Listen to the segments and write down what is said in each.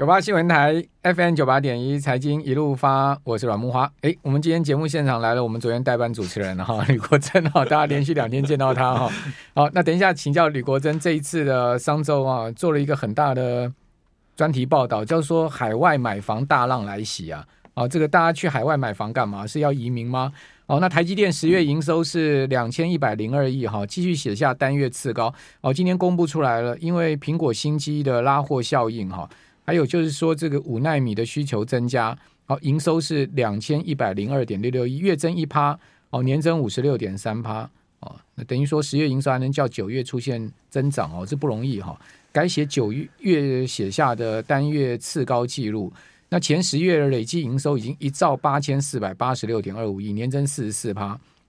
九八新闻台 FM 九八点一财经一路发，我是阮木花。哎，我们今天节目现场来了，我们昨天代班主持人哈 吕国珍哈，大家连续两天见到他哈。好，那等一下请教吕国珍，这一次的商周啊，做了一个很大的专题报道，叫做海外买房大浪来袭啊。啊，这个大家去海外买房干嘛？是要移民吗？哦，那台积电十月营收是两千一百零二亿哈，继续写下单月次高。哦，今天公布出来了，因为苹果新机的拉货效应哈。还有就是说，这个五奈米的需求增加，好，营收是两千一百零二点六六亿，月增一趴，哦，年增五十六点三趴，哦，那等于说十月营收还能叫九月出现增长哦，这不容易哈，改写九月写下的单月次高纪录。那前十月累计营收已经一兆八千四百八十六点二五亿，年增四十四趴，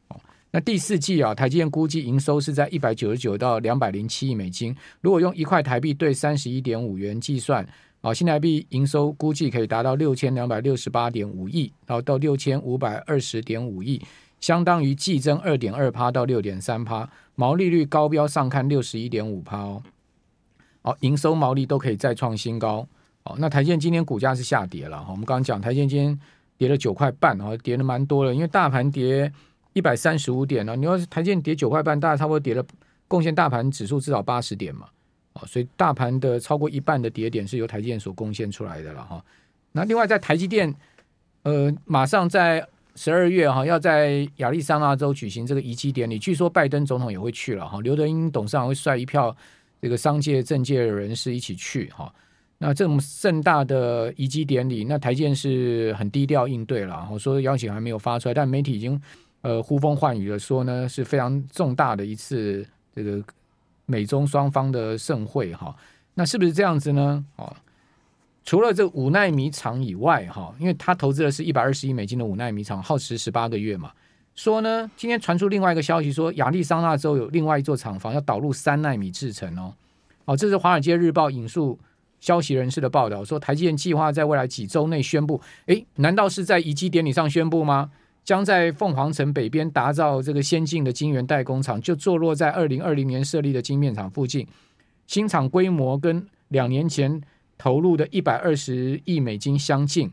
哦，那第四季啊，台积电估计营收是在一百九十九到两百零七亿美金，如果用一块台币兑三十一点五元计算。好，新台币营收估计可以达到六千两百六十八点五亿，然后到六千五百二十点五亿，相当于季增二点二趴到六点三趴，毛利率高标上看六十一点五趴哦。好，营收毛利都可以再创新高。哦，那台建今天股价是下跌了哈，我们刚刚讲台建今天跌了九块半，然后跌了蛮多了，因为大盘跌一百三十五点呢，你要是台建跌九块半，大概差不多跌了，贡献大盘指数至少八十点嘛。哦所以大盘的超过一半的跌点是由台积电所贡献出来的了哈。那另外在台积电，呃，马上在十二月哈要在亚利桑那州举行这个移机典礼，据说拜登总统也会去了哈。刘德英董事长会率一票这个商界政界人士一起去哈。那这种盛大的移机典礼，那台积电是很低调应对了，我说邀请还没有发出来，但媒体已经呃呼风唤雨了，说呢是非常重大的一次这个。美中双方的盛会哈，那是不是这样子呢？哦，除了这五奈米厂以外哈，因为他投资的是一百二十亿美金的五奈米厂，耗时十八个月嘛。说呢，今天传出另外一个消息，说亚利桑那州有另外一座厂房要导入三奈米制程哦。哦，这是《华尔街日报》引述消息人士的报道，说台积电计划在未来几周内宣布。诶，难道是在移机典礼上宣布吗？将在凤凰城北边打造这个先进的晶圆代工厂，就坐落在二零二零年设立的晶面厂附近。新厂规模跟两年前投入的一百二十亿美金相近。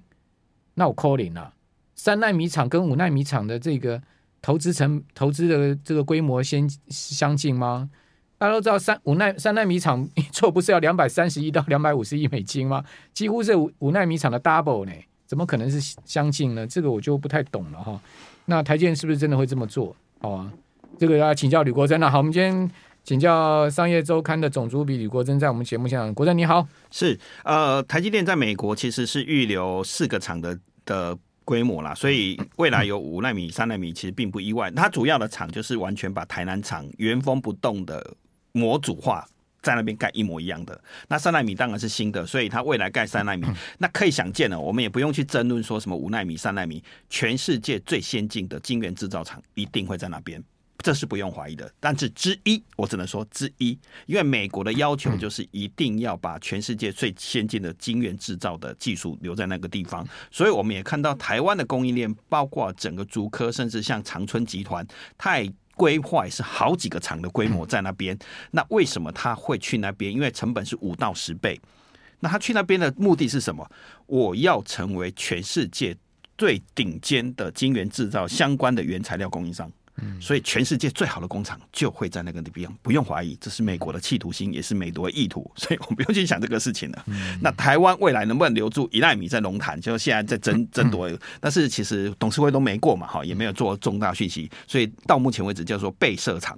那我 calling 了，三奈米厂跟五奈米厂的这个投资成投资的这个规模先相近吗？大家都知道三五奈三奈米厂一 做不是要两百三十亿到两百五十亿美金吗？几乎是五五奈米厂的 double 呢。怎么可能是相近呢？这个我就不太懂了哈。那台积电是不是真的会这么做？好啊，这个要请教吕国珍了。好，我们今天请教商业周刊的总主笔吕国珍，在我们节目现场。国珍你好，是呃，台积电在美国其实是预留四个厂的的规模啦，所以未来有五纳米、三纳米其实并不意外。它主要的厂就是完全把台南厂原封不动的模组化。在那边盖一模一样的，那三纳米当然是新的，所以它未来盖三纳米，那可以想见了。我们也不用去争论说什么五纳米、三纳米，全世界最先进的晶圆制造厂一定会在那边，这是不用怀疑的。但是之一，我只能说之一，因为美国的要求就是一定要把全世界最先进的晶圆制造的技术留在那个地方，所以我们也看到台湾的供应链，包括整个竹科，甚至像长春集团，太。规划是好几个厂的规模在那边，那为什么他会去那边？因为成本是五到十倍。那他去那边的目的是什么？我要成为全世界最顶尖的晶圆制造相关的原材料供应商。所以全世界最好的工厂就会在那个地方，不用怀疑，这是美国的企图心，也是美国的意图。所以我们不用去想这个事情了。那台湾未来能不能留住一奈米在龙潭？就现在在争争夺，但是其实董事会都没过嘛，哈，也没有做重大讯息，所以到目前为止叫做被设厂，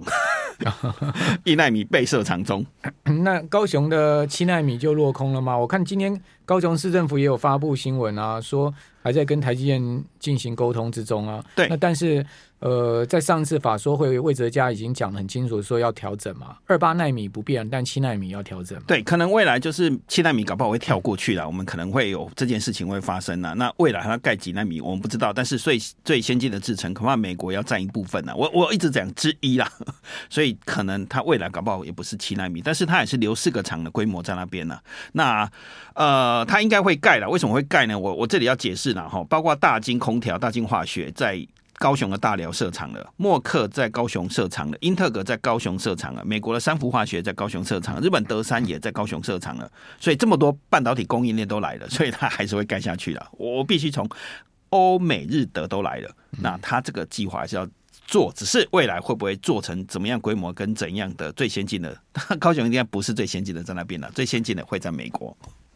一奈米被设厂中。那高雄的七奈米就落空了吗？我看今天高雄市政府也有发布新闻啊，说还在跟台积电进行沟通之中啊。对，那但是。呃，在上次法说会，魏哲家已经讲的很清楚，说要调整嘛，二八纳米不变，但七纳米要调整。对，可能未来就是七纳米搞不好会跳过去了，我们可能会有这件事情会发生了。那未来它盖几纳米，我们不知道，但是最最先进的制程，恐怕美国要占一部分呢。我我一直讲之一啦，所以可能它未来搞不好也不是七纳米，但是它也是留四个厂的规模在那边呢。那呃，它应该会盖了，为什么会盖呢？我我这里要解释了哈，包括大金空调、大金化学在。高雄的大寮设厂了，默克在高雄设厂了，英特格在高雄设厂了，美国的三福化学在高雄设厂，日本德山也在高雄设厂了，所以这么多半导体供应链都来了，所以它还是会盖下去的。我必须从欧美日德都来了，那它这个计划是要做，只是未来会不会做成怎么样规模跟怎样的最先进的？高雄应该不是最先进的在那边了，最先进的会在美国。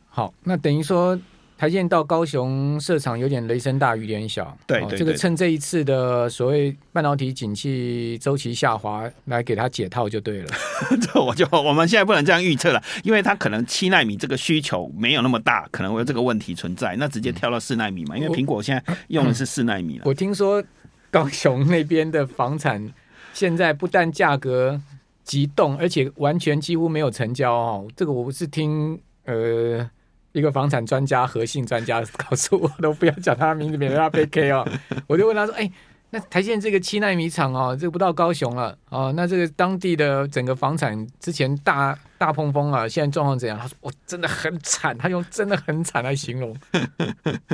好，那等于说。台积电到高雄设厂有点雷声大雨点小，对，对，对，这个趁这一次的所谓半导体景气周期下滑来给他解套就对了。这我就我们现在不能这样预测了，因为他可能七纳米这个需求没有那么大，可能会有这个问题存在，那直接跳到四纳米嘛，因为苹果现在用的是四纳米了。我，我听说高雄那边的房产现在不但价格急冻，而且完全几乎没有成交哦。这个我不是听呃。一个房产专家、核心专家告诉我，都不要讲他的名字，免得他被 K 哦。我就问他说：“哎、欸，那台积电这个七纳米厂哦，这个不到高雄了哦，那这个当地的整个房产之前大大碰风啊，现在状况怎样？”他说：“我真的很惨。”他用“真的很惨”来形容。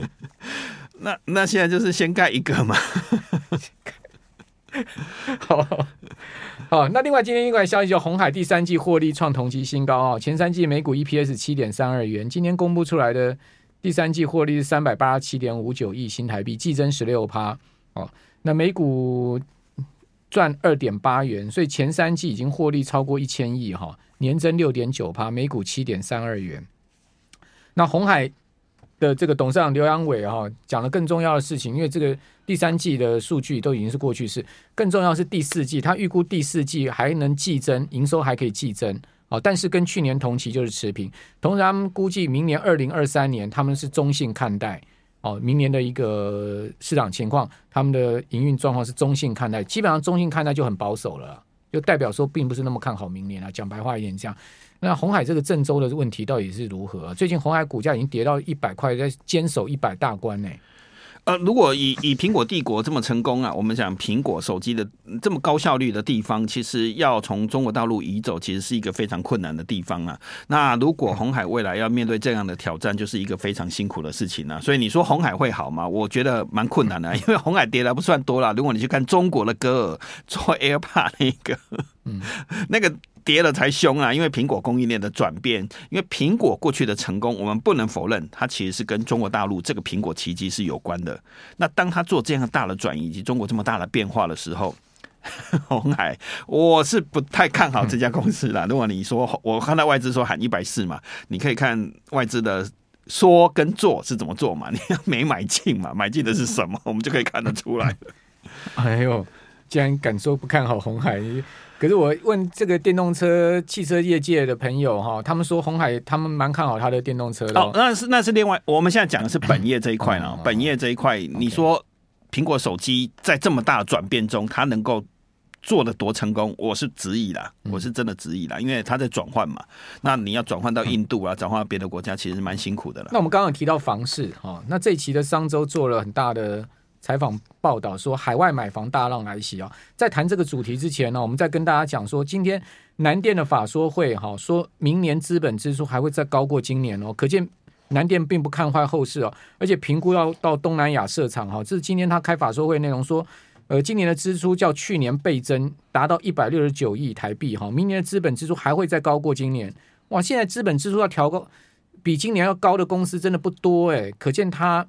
那那现在就是先盖一个嘛。好，好，那另外今天另外消息，就红海第三季获利创同期新高啊，前三季每股 EPS 七点三二元，今天公布出来的第三季获利是三百八十七点五九亿新台币，季增十六趴哦，那每股赚二点八元，所以前三季已经获利超过一千亿哈，年增六点九趴，每股七点三二元。那红海的这个董事长刘扬伟哈讲了更重要的事情，因为这个第三季的数据都已经是过去式，更重要是第四季，他预估第四季还能季增，营收还可以季增哦，但是跟去年同期就是持平。同时，他们估计明年二零二三年他们是中性看待哦，明年的一个市场情况，他们的营运状况是中性看待，基本上中性看待就很保守了，就代表说并不是那么看好明年啊。讲白话一点，这样。那红海这个郑州的问题到底是如何？最近红海股价已经跌到一百块，在坚守一百大关呢。呃，如果以以苹果帝国这么成功啊，我们讲苹果手机的这么高效率的地方，其实要从中国大陆移走，其实是一个非常困难的地方啊。那如果红海未来要面对这样的挑战，就是一个非常辛苦的事情啊。所以你说红海会好吗？我觉得蛮困难的，因为红海跌的不算多了。如果你去看中国的歌尔做 AirPod 那个，嗯，那个。跌了才凶啊！因为苹果供应链的转变，因为苹果过去的成功，我们不能否认，它其实是跟中国大陆这个苹果奇迹是有关的。那当它做这样大的转移以及中国这么大的变化的时候，红海，我是不太看好这家公司啦。如果你说，我看到外资说喊一百四嘛，你可以看外资的说跟做是怎么做嘛？你没买进嘛？买进的是什么？我们就可以看得出来。哎呦，既然敢说不看好红海。可是我问这个电动车汽车业界的朋友哈，他们说红海他们蛮看好他的电动车的。哦，那是那是另外，我们现在讲的是本业这一块呢。本业这一块，你说苹果手机在这么大的转变中，它能够做的多成功？我是质疑啦，我是真的质疑啦，因为它在转换嘛。那你要转换到印度啊，转换到别的国家，其实蛮辛苦的了。那我们刚刚有提到房市哈，那这一期的商周做了很大的。采访报道说，海外买房大浪来袭啊！在谈这个主题之前呢，我们再跟大家讲说，今天南电的法说会哈，说明年资本支出还会再高过今年哦，可见南电并不看坏后市哦，而且评估要到东南亚设厂哈，这是今天他开法说会内容说，呃，今年的支出较去年倍增，达到一百六十九亿台币哈，明年的资本支出还会再高过今年哇！现在资本支出要调高，比今年要高的公司真的不多诶，可见他。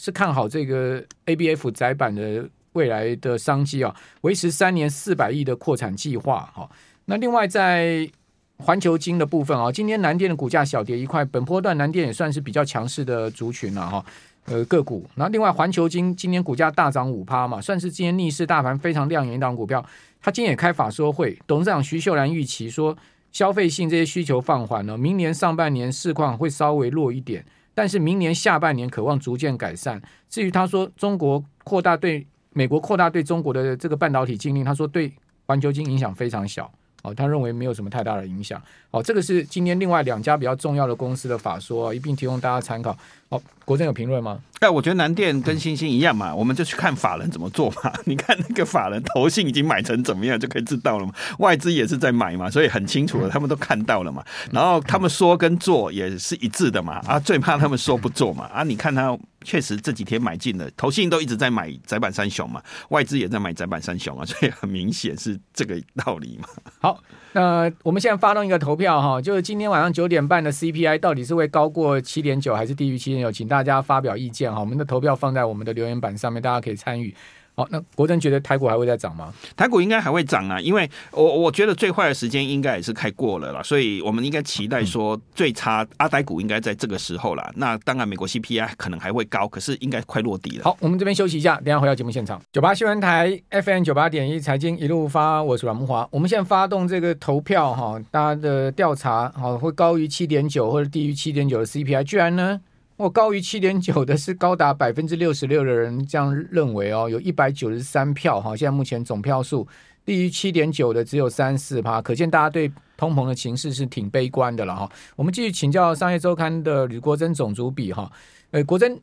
是看好这个 ABF 载板的未来的商机啊，维持三年四百亿的扩产计划哈。那另外在环球晶的部分啊，今天南电的股价小跌一块，本波段南电也算是比较强势的族群了哈。呃，个股。那另外环球晶今天股价大涨五趴嘛，算是今天逆势大盘非常亮眼一档股票。他今天也开法说会，董事长徐秀兰预期说，消费性这些需求放缓了，明年上半年市况会稍微弱一点。但是明年下半年渴望逐渐改善。至于他说中国扩大对美国扩大对中国的这个半导体禁令，他说对环球金影响非常小。哦，他认为没有什么太大的影响。哦，这个是今天另外两家比较重要的公司的法说，一并提供大家参考。哦，国珍有评论吗？哎，我觉得南电跟欣兴一样嘛，我们就去看法人怎么做嘛。你看那个法人投信已经买成怎么样，就可以知道了嘛。外资也是在买嘛，所以很清楚了，他们都看到了嘛。然后他们说跟做也是一致的嘛。啊，最怕他们说不做嘛。啊，你看他确实这几天买进了，投信都一直在买窄板三雄嘛，外资也在买窄板三雄啊，所以很明显是这个道理嘛。好，那我们现在发动一个投票哈，就是今天晚上九点半的 CPI 到底是会高过七点九还是低于七点九，请大家发表意见哈。我们的投票放在我们的留言板上面，大家可以参与。好，那国珍觉得台股还会再涨吗？台股应该还会涨啊，因为我我觉得最坏的时间应该也是开过了啦，所以我们应该期待说最差阿呆股应该在这个时候啦。那当然，美国 CPI 可能还会高，可是应该快落地了。好，我们这边休息一下，等下回到节目现场。九八新闻台 FM 九八点一财经一路发，我是阮木华。我们现在发动这个投票哈，大家的调查哈会高于七点九或者低于七点九的 CPI，居然呢？我高于七点九的是高达百分之六十六的人这样认为哦，有一百九十三票哈，现在目前总票数低于七点九的只有三四趴，可见大家对通膨的情势是挺悲观的了哈。我们继续请教商业周刊的吕国珍总主笔哈，呃，国珍，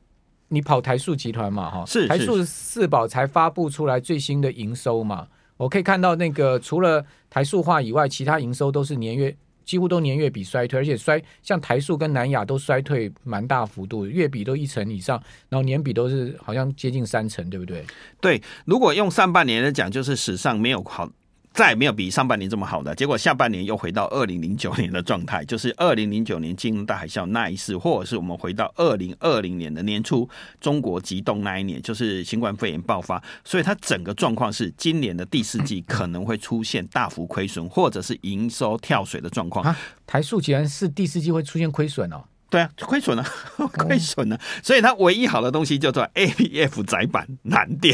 你跑台塑集团嘛哈？是台塑四宝才发布出来最新的营收嘛？我可以看到那个除了台塑化以外，其他营收都是年月。几乎都年月比衰退，而且衰像台塑跟南亚都衰退蛮大幅度，月比都一成以上，然后年比都是好像接近三成，对不对？对，如果用上半年来讲，就是史上没有好。再也没有比上半年这么好的，结果下半年又回到二零零九年的状态，就是二零零九年金融大海啸那一次，或者是我们回到二零二零年的年初中国急冻那一年，就是新冠肺炎爆发，所以它整个状况是今年的第四季可能会出现大幅亏损，或者是营收跳水的状况。台塑既然是第四季会出现亏损哦。对啊，亏损了，亏损了，所以它唯一好的东西叫做 ABF 窄板 南电。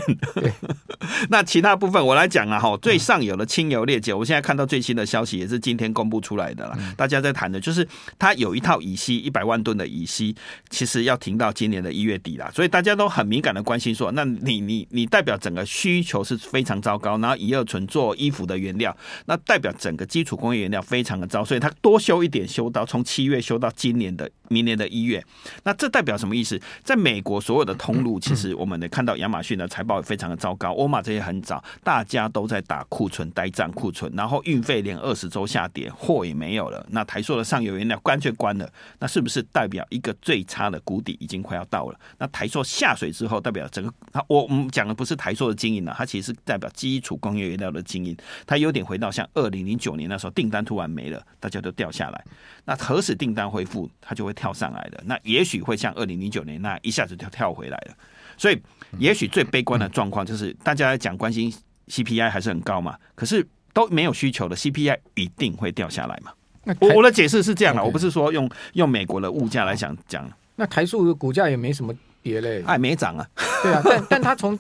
那其他部分我来讲啊，哈，最上游的清油裂解，我现在看到最新的消息也是今天公布出来的了。大家在谈的就是它有一套乙烯一百万吨的乙烯，其实要停到今年的一月底了，所以大家都很敏感的关心说，那你你你代表整个需求是非常糟糕，然后乙二醇做衣服的原料，那代表整个基础工业原料非常的糟，所以它多修一点，修到从七月修到今年的。明年的一月，那这代表什么意思？在美国所有的通路，其实我们能看到亚马逊的财报也非常的糟糕，沃尔玛这些很早，大家都在打库存、呆账库存，然后运费连二十周下跌，货也没有了。那台塑的上游原料干脆关了，那是不是代表一个最差的谷底已经快要到了？那台塑下水之后，代表整个它，我们讲的不是台塑的经营了，它其实是代表基础工业原料的经营，它有点回到像二零零九年那时候，订单突然没了，大家都掉下来。那何时订单恢复，它就会跳上来的。那也许会像二零零九年那一下子就跳回来了。所以，也许最悲观的状况就是大家讲关心 CPI 还是很高嘛，可是都没有需求的 CPI 一定会掉下来嘛。那我我的解释是这样的，我不是说用用美国的物价来讲讲。那台塑的股价也没什么跌嘞，哎，没涨啊。对啊，但 但它从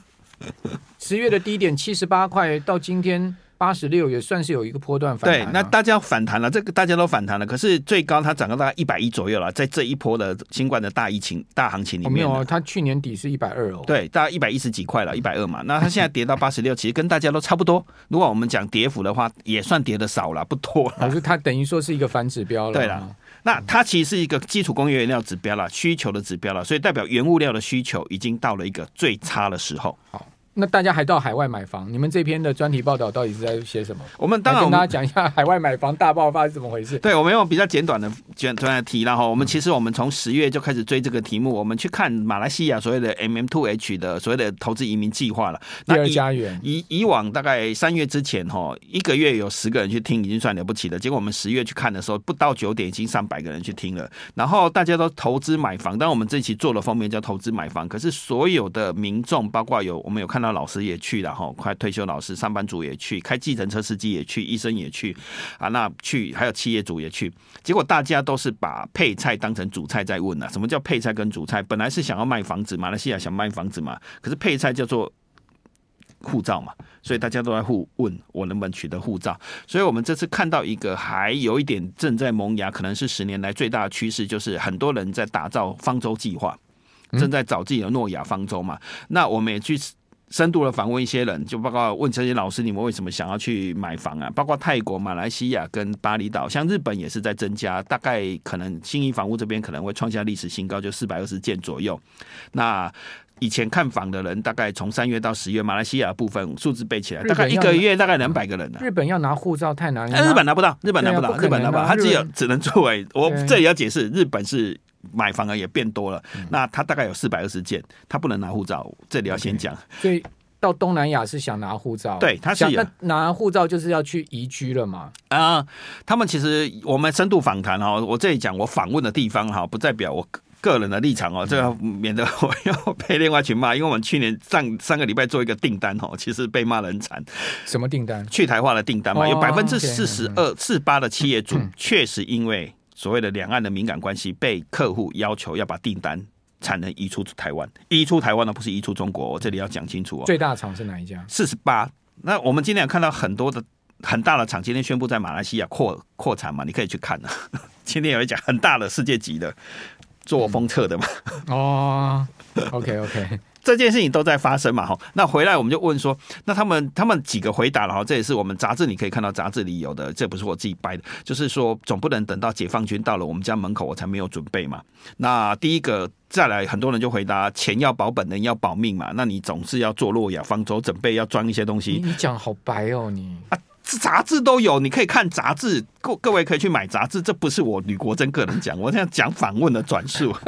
十月的低点七十八块到今天。八十六也算是有一个波段反弹。对，那大家反弹了，这个大家都反弹了。可是最高它涨到大概一百一左右了，在这一波的新冠的大疫情大行情里面，没有啊，它去年底是一百二哦。对，大概一百一十几块了，一百二嘛。那它现在跌到八十六，其实跟大家都差不多。如果我们讲跌幅的话，也算跌的少了，不多了。可是它等于说是一个反指标了。对了，那它其实是一个基础工业原料指标了，需求的指标了，所以代表原物料的需求已经到了一个最差的时候。好。那大家还到海外买房？你们这篇的专题报道到底是在写什么？我们当然跟大家讲一下海外买房大爆发是怎么回事。对，我们用比较简短的简短的题，然后我们其实我们从十月就开始追这个题目，我们去看马来西亚所谓的 mm to h 的所谓的投资移民计划了。第二家园。以以往大概三月之前哈，一个月有十个人去听已经算了不起了。结果我们十月去看的时候，不到九点已经上百个人去听了。然后大家都投资买房，但我们这期做的封面叫投资买房，可是所有的民众，包括有我们有看到老师也去。了哈快退休老师、上班族也去，开计程车司机也去，医生也去啊，那去还有企业主也去。结果大家都是把配菜当成主菜在问了。什么叫配菜跟主菜？本来是想要卖房子，马来西亚想卖房子嘛，可是配菜叫做护照嘛，所以大家都在互问我能不能取得护照。所以我们这次看到一个还有一点正在萌芽，可能是十年来最大的趋势，就是很多人在打造方舟计划，正在找自己的诺亚方舟嘛。那我们也去。深度的访问一些人，就包括问这些老师，你们为什么想要去买房啊？包括泰国、马来西亚跟巴厘岛，像日本也是在增加，大概可能新一房屋这边可能会创下历史新高，就四百二十件左右。那以前看房的人，大概从三月到十月，马来西亚部分数字背起来，大概一个月大概两百个人呢、啊。日本要拿护照太难了，日本拿不到，日本拿不到，日本拿不到，他只有只能作为我这里要解释，日本是。买房啊也变多了。嗯、那他大概有四百二十件，他不能拿护照，这里要先讲。Okay, 所以到东南亚是想拿护照，对，他是那拿护照就是要去移居了嘛？啊、呃，他们其实我们深度访谈哈，我这里讲我访问的地方哈，不代表我。个人的立场哦，这个免得我要被另外群骂，因为我们去年上上个礼拜做一个订单哦，其实被骂的很惨。什么订单？去台化的订单嘛，有百分之四十二、四八的企业主确实因为所谓的两岸的敏感关系，被客户要求要把订单产能移出台湾，移出台湾呢不是移出中国，我这里要讲清楚哦。最大厂是哪一家？四十八。那我们今天有看到很多的很大的厂，今天宣布在马来西亚扩扩产嘛，你可以去看啊。今天有一家很大的世界级的。做封测的嘛？哦，OK OK，这件事情都在发生嘛？哈，那回来我们就问说，那他们他们几个回答了哈，这也是我们杂志你可以看到杂志里有的，这不是我自己掰的，就是说总不能等到解放军到了我们家门口我才没有准备嘛。那第一个再来，很多人就回答钱要保本，人要保命嘛。那你总是要做诺亚方舟，准备要装一些东西。你讲好白哦，你啊。杂志都有，你可以看杂志，各各位可以去买杂志。这不是我吕国珍个人讲，我这样讲访问的转述。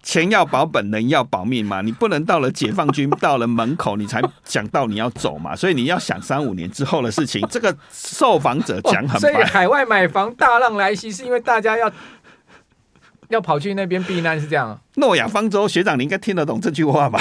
钱要保本，人要保命嘛，你不能到了解放军到了门口，你才想到你要走嘛。所以你要想三五年之后的事情。这个受访者讲很白，所以海外买房大浪来袭，是因为大家要要跑去那边避难，是这样。诺亚方舟学长，你应该听得懂这句话吧？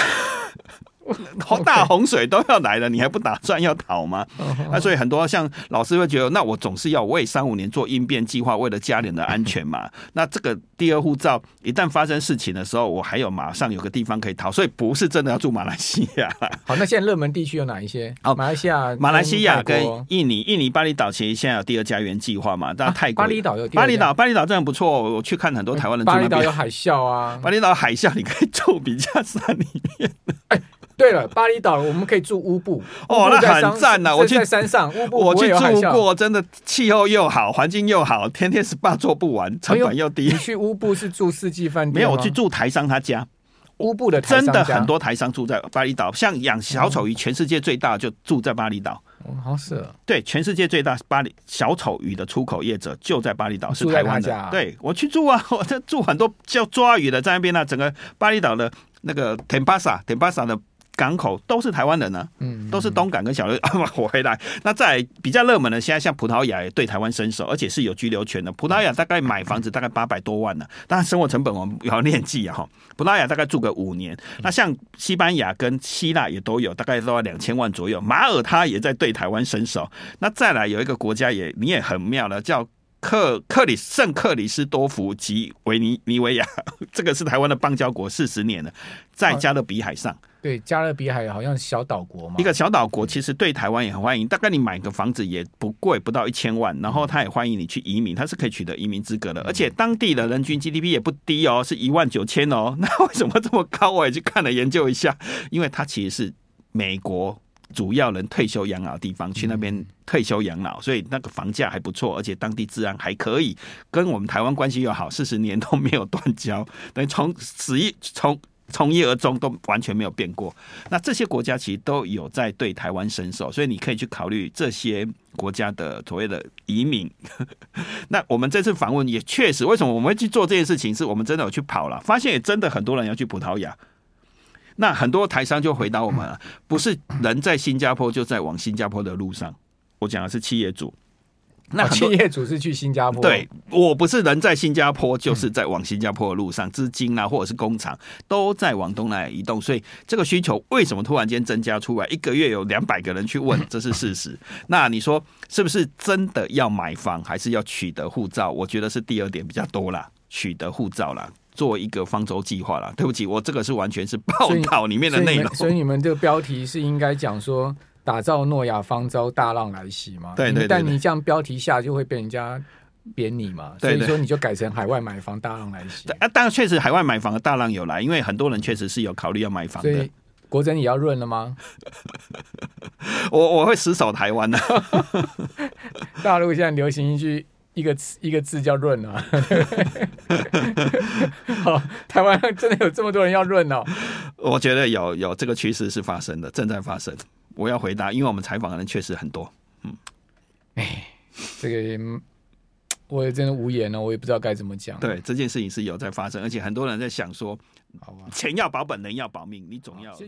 大洪水都要来了，你还不打算要逃吗？那所以很多像老师会觉得，那我总是要为三五年做应变计划，为了家人的安全嘛。那这个第二护照一旦发生事情的时候，我还有马上有个地方可以逃，所以不是真的要住马来西亚。好，那现在热门地区有哪一些？哦，马来西亚、马来西亚跟印尼，印尼巴厘岛其实现在有第二家园计划嘛。但泰国、巴厘岛有巴厘岛，巴厘岛真的不错。我去看很多台湾人巴厘岛有海啸啊，巴厘岛海啸你可以住比较山里面。哎。对了，巴厘岛我们可以住乌布哦，那很赞呐！我去在山上乌布，我去住过，真的气候又好，环境又好，天天 SPA 做不完，成本又低。你去乌布是住四季饭店？没有，我去住台商他家。乌布的真的很多台商住在巴厘岛，像养小丑鱼，全世界最大就住在巴厘岛。哦，好是。对，全世界最大巴厘小丑鱼的出口业者就在巴厘岛，是台湾的。对，我去住啊，我在住很多叫抓鱼的在那边呢，整个巴厘岛的那个 Tempasa，Tempasa 的。港口都是台湾人呢，嗯，都是东港跟小琉。我回来，那在比较热门的，现在像葡萄牙也对台湾伸手，而且是有居留权的。葡萄牙大概买房子大概八百多万呢，当然生活成本我们要念记啊哈。葡萄牙大概住个五年，那像西班牙跟希腊也都有，大概都要两千万左右。马耳他也在对台湾伸手。那再来有一个国家也你也很妙了，叫克克里圣克里斯多福及维尼尼维亚，这个是台湾的邦交国四十年了，在加勒比海上。对，加勒比海好像小岛国嘛，一个小岛国其实对台湾也很欢迎。大概你买个房子也不贵，不到一千万，然后他也欢迎你去移民，他是可以取得移民资格的。而且当地的人均 GDP 也不低哦，是一万九千哦。那为什么这么高？我也去看了研究一下，因为它其实是美国主要人退休养老地方，去那边退休养老，所以那个房价还不错，而且当地治安还可以，跟我们台湾关系又好，四十年都没有断交，等于从十一从。从一而终都完全没有变过。那这些国家其实都有在对台湾伸手，所以你可以去考虑这些国家的所谓的移民。那我们这次访问也确实，为什么我们会去做这件事情？是我们真的有去跑了，发现也真的很多人要去葡萄牙。那很多台商就回答我们了，不是人在新加坡就在往新加坡的路上。我讲的是企业主。那企业主是去新加坡？对，我不是人在新加坡，就是在往新加坡的路上，资金啊，或者是工厂都在往东南亚移动，所以这个需求为什么突然间增加出来？一个月有两百个人去问，这是事实。那你说是不是真的要买房，还是要取得护照？我觉得是第二点比较多啦，取得护照啦，做一个方舟计划啦。对不起，我这个是完全是报道里面的内容，所以你们这个标题是应该讲说。打造诺亚方舟，大浪来袭嘛？对对，对，对，但你这样标题下就会被人家贬你嘛？所以说你就改成海外买房大浪来袭。啊，当然确实海外买房的大浪有来，因为很多人确实是有考虑要买房的。国珍也要润了吗？我我会死守台湾的。大陆现在流行一句一个词一个字叫润啊。好，台湾真的有这么多人要润哦？我觉得有有这个趋势是发生的，正在发生。我要回答，因为我们采访的人确实很多。嗯，哎，这个我也真的无言了，我也不知道该怎么讲。对，这件事情是有在发生，而且很多人在想说，钱要保本，人要保命，你总要。